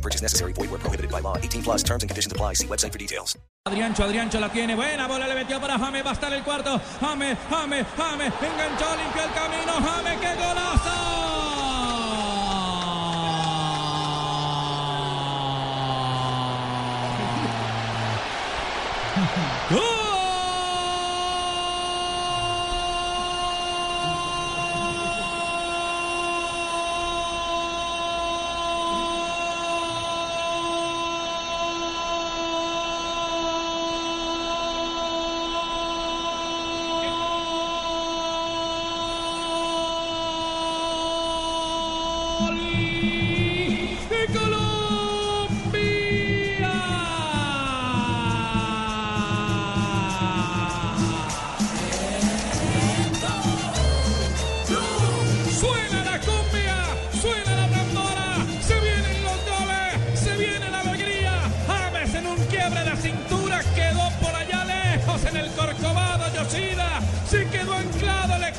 Purchase necessary. Void where prohibited by law. 18 plus terms and conditions apply. See website for details. Adriancho, Adriancho la tiene. Buena bola le metió para Jame. Va a estar el cuarto. Jame, Jame, Jame. Enganchó, limpió el camino. Jame, qué golazo. ¡Gol!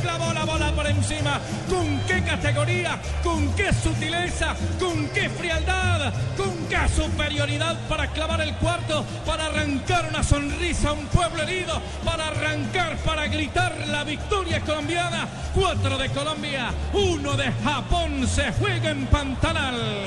Clavó la bola por encima. ¿Con qué categoría? ¿Con qué sutileza? ¿Con qué frialdad? ¿Con qué superioridad para clavar el cuarto? Para arrancar una sonrisa a un pueblo herido. Para arrancar, para gritar la victoria colombiana. Cuatro de Colombia, uno de Japón se juega en Pantanal.